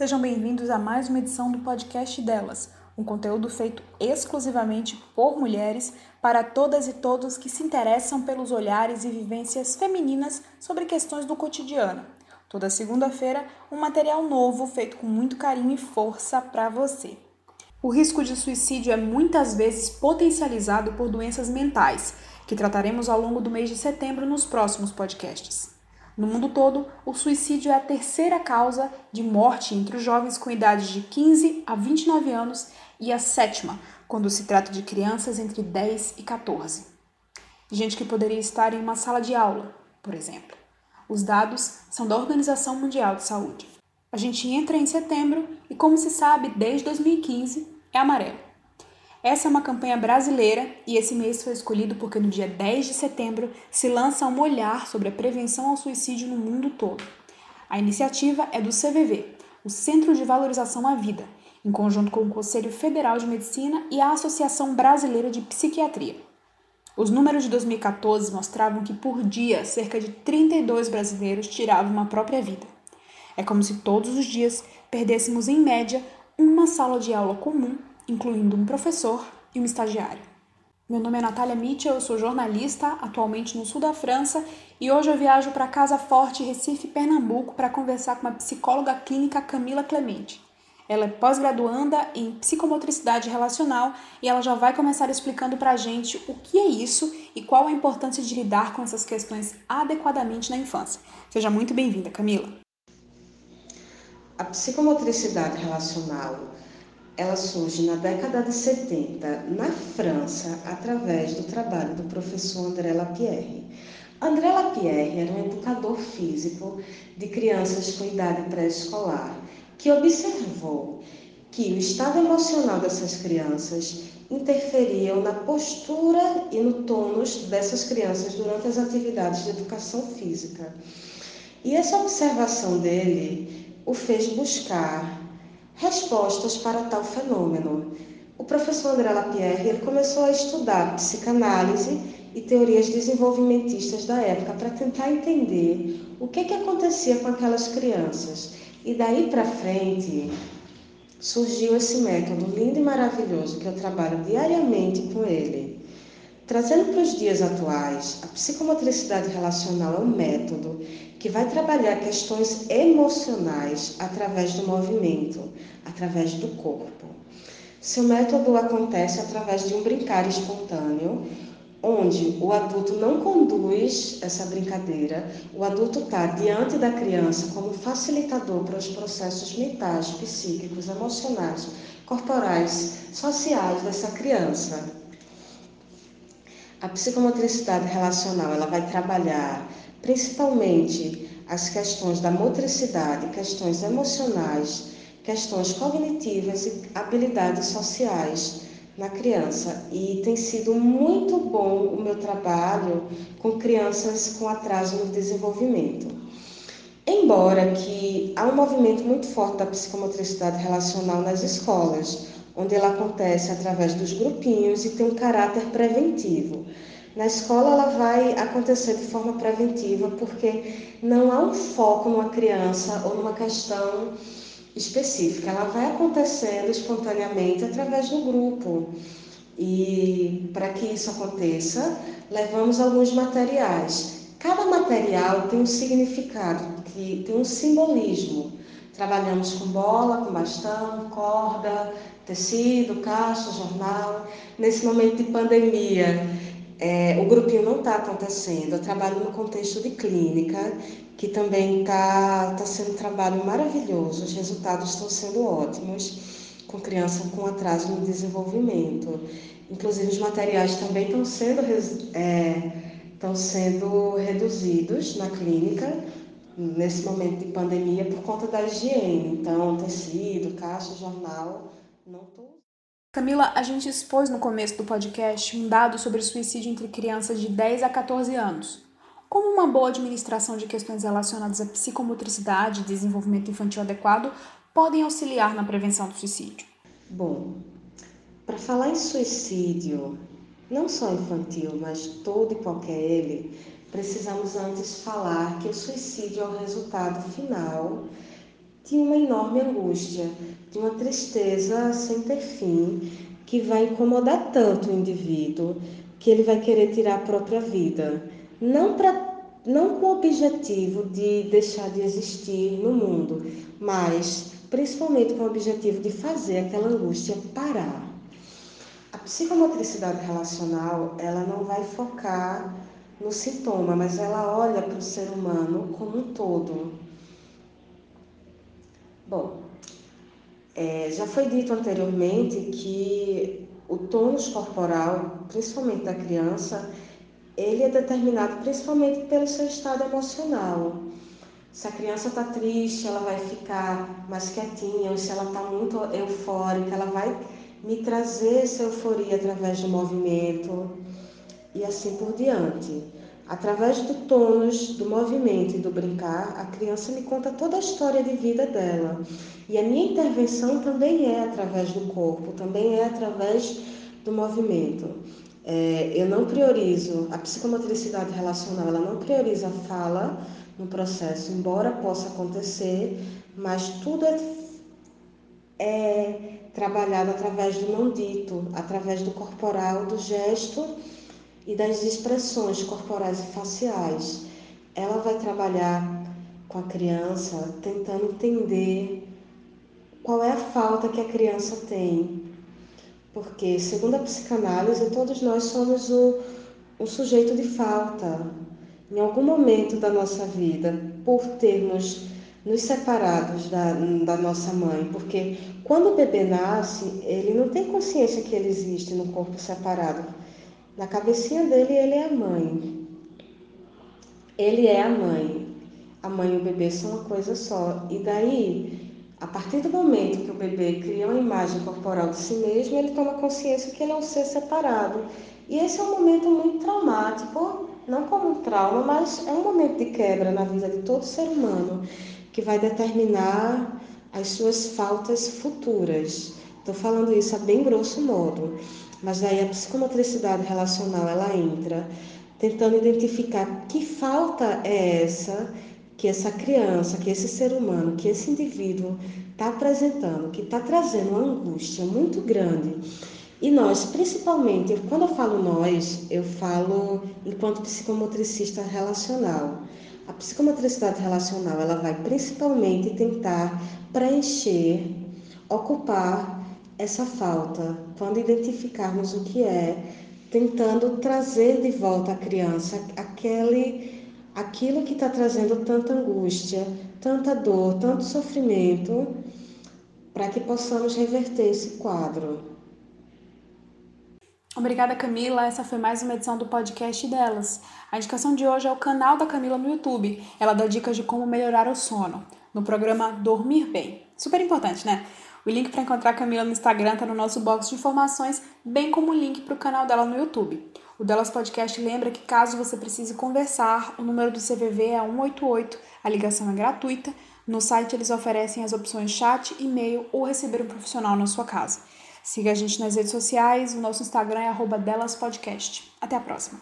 Sejam bem-vindos a mais uma edição do podcast delas, um conteúdo feito exclusivamente por mulheres para todas e todos que se interessam pelos olhares e vivências femininas sobre questões do cotidiano. Toda segunda-feira, um material novo feito com muito carinho e força para você. O risco de suicídio é muitas vezes potencializado por doenças mentais, que trataremos ao longo do mês de setembro nos próximos podcasts. No mundo todo, o suicídio é a terceira causa de morte entre os jovens com idade de 15 a 29 anos e a sétima, quando se trata de crianças entre 10 e 14. Gente que poderia estar em uma sala de aula, por exemplo. Os dados são da Organização Mundial de Saúde. A gente entra em setembro e, como se sabe, desde 2015 é amarelo. Essa é uma campanha brasileira e esse mês foi escolhido porque no dia 10 de setembro se lança um olhar sobre a prevenção ao suicídio no mundo todo. A iniciativa é do CVV, o Centro de Valorização à Vida, em conjunto com o Conselho Federal de Medicina e a Associação Brasileira de Psiquiatria. Os números de 2014 mostravam que por dia cerca de 32 brasileiros tiravam uma própria vida. É como se todos os dias perdêssemos em média uma sala de aula comum incluindo um professor e um estagiário. Meu nome é Natália Mitchell, eu sou jornalista, atualmente no sul da França, e hoje eu viajo para Casa Forte, Recife, Pernambuco, para conversar com a psicóloga clínica Camila Clemente. Ela é pós-graduanda em psicomotricidade relacional e ela já vai começar explicando para a gente o que é isso e qual a importância de lidar com essas questões adequadamente na infância. Seja muito bem-vinda, Camila. A psicomotricidade relacional ela surge na década de 70 na França através do trabalho do professor André Lapierre. André Lapierre era um educador físico de crianças com idade pré-escolar que observou que o estado emocional dessas crianças interferiam na postura e no tônus dessas crianças durante as atividades de educação física. E essa observação dele o fez buscar respostas para tal fenômeno. O professor André Lapierre ele começou a estudar psicanálise e teorias desenvolvimentistas da época para tentar entender o que, que acontecia com aquelas crianças. E daí para frente surgiu esse método lindo e maravilhoso que eu trabalho diariamente com ele. Trazendo para os dias atuais, a psicomotricidade relacional é um método que vai trabalhar questões emocionais através do movimento, através do corpo. Seu método acontece através de um brincar espontâneo, onde o adulto não conduz essa brincadeira, o adulto está diante da criança como facilitador para os processos mentais, psíquicos, emocionais, corporais, sociais dessa criança. A psicomotricidade relacional ela vai trabalhar principalmente as questões da motricidade, questões emocionais, questões cognitivas e habilidades sociais na criança. E tem sido muito bom o meu trabalho com crianças com atraso no desenvolvimento. Embora que há um movimento muito forte da psicomotricidade relacional nas escolas, onde ela acontece através dos grupinhos e tem um caráter preventivo. Na escola ela vai acontecer de forma preventiva porque não há um foco numa criança ou numa questão específica. Ela vai acontecendo espontaneamente através do grupo. E para que isso aconteça, levamos alguns materiais. Cada material tem um significado, tem um simbolismo. Trabalhamos com bola, com bastão, corda, tecido, caixa, jornal. Nesse momento de pandemia, é, o grupinho não está acontecendo. Eu trabalho no contexto de clínica, que também está tá sendo um trabalho maravilhoso. Os resultados estão sendo ótimos com criança com atraso no desenvolvimento. Inclusive, os materiais também estão sendo, é, sendo reduzidos na clínica nesse momento de pandemia por conta da higiene. Então, tecido, caixa, jornal, não estou Camila, a gente expôs no começo do podcast um dado sobre suicídio entre crianças de 10 a 14 anos. Como uma boa administração de questões relacionadas à psicomotricidade e desenvolvimento infantil adequado podem auxiliar na prevenção do suicídio? Bom, para falar em suicídio, não só infantil, mas todo e qualquer ele, precisamos antes falar que o suicídio é o resultado final de uma enorme angústia, de uma tristeza sem ter fim, que vai incomodar tanto o indivíduo que ele vai querer tirar a própria vida. Não, pra, não com o objetivo de deixar de existir no mundo, mas principalmente com o objetivo de fazer aquela angústia parar. A psicomotricidade relacional, ela não vai focar no sintoma, mas ela olha para o ser humano como um todo. Bom, é, já foi dito anteriormente que o tônus corporal, principalmente da criança, ele é determinado principalmente pelo seu estado emocional. Se a criança está triste, ela vai ficar mais quietinha, ou se ela está muito eufórica, ela vai me trazer essa euforia através do movimento e assim por diante. Através do tônus, do movimento e do brincar, a criança me conta toda a história de vida dela. E a minha intervenção também é através do corpo, também é através do movimento. É, eu não priorizo, a psicomotricidade relacional, ela não prioriza a fala no processo, embora possa acontecer, mas tudo é, é trabalhado através do não dito, através do corporal, do gesto e das expressões corporais e faciais. Ela vai trabalhar com a criança tentando entender qual é a falta que a criança tem. Porque, segundo a psicanálise, todos nós somos o, o sujeito de falta. Em algum momento da nossa vida, por termos nos separados da, da nossa mãe, porque quando o bebê nasce, ele não tem consciência que ele existe no corpo separado. Na cabecinha dele, ele é a mãe. Ele é a mãe. A mãe e o bebê são uma coisa só. E daí, a partir do momento que o bebê cria uma imagem corporal de si mesmo, ele toma consciência que ele é um ser separado. E esse é um momento muito traumático, não como um trauma, mas é um momento de quebra na vida de todo ser humano, que vai determinar as suas faltas futuras. Estou falando isso a bem grosso modo. Mas aí a psicomotricidade relacional ela entra tentando identificar que falta é essa que essa criança, que esse ser humano, que esse indivíduo está apresentando, que está trazendo uma angústia muito grande. E nós, principalmente, quando eu falo nós, eu falo enquanto psicomotricista relacional. A psicomotricidade relacional, ela vai principalmente tentar preencher, ocupar essa falta, quando identificarmos o que é, tentando trazer de volta à criança aquele, aquilo que está trazendo tanta angústia, tanta dor, tanto sofrimento, para que possamos reverter esse quadro. Obrigada, Camila. Essa foi mais uma edição do podcast delas. A indicação de hoje é o canal da Camila no YouTube. Ela dá dicas de como melhorar o sono, no programa Dormir Bem. Super importante, né? O link para encontrar a Camila no Instagram está no nosso box de informações, bem como o link para o canal dela no YouTube. O Delas Podcast lembra que caso você precise conversar, o número do CVV é 188, a ligação é gratuita. No site eles oferecem as opções chat, e-mail ou receber um profissional na sua casa. Siga a gente nas redes sociais, o nosso Instagram é delaspodcast. Até a próxima!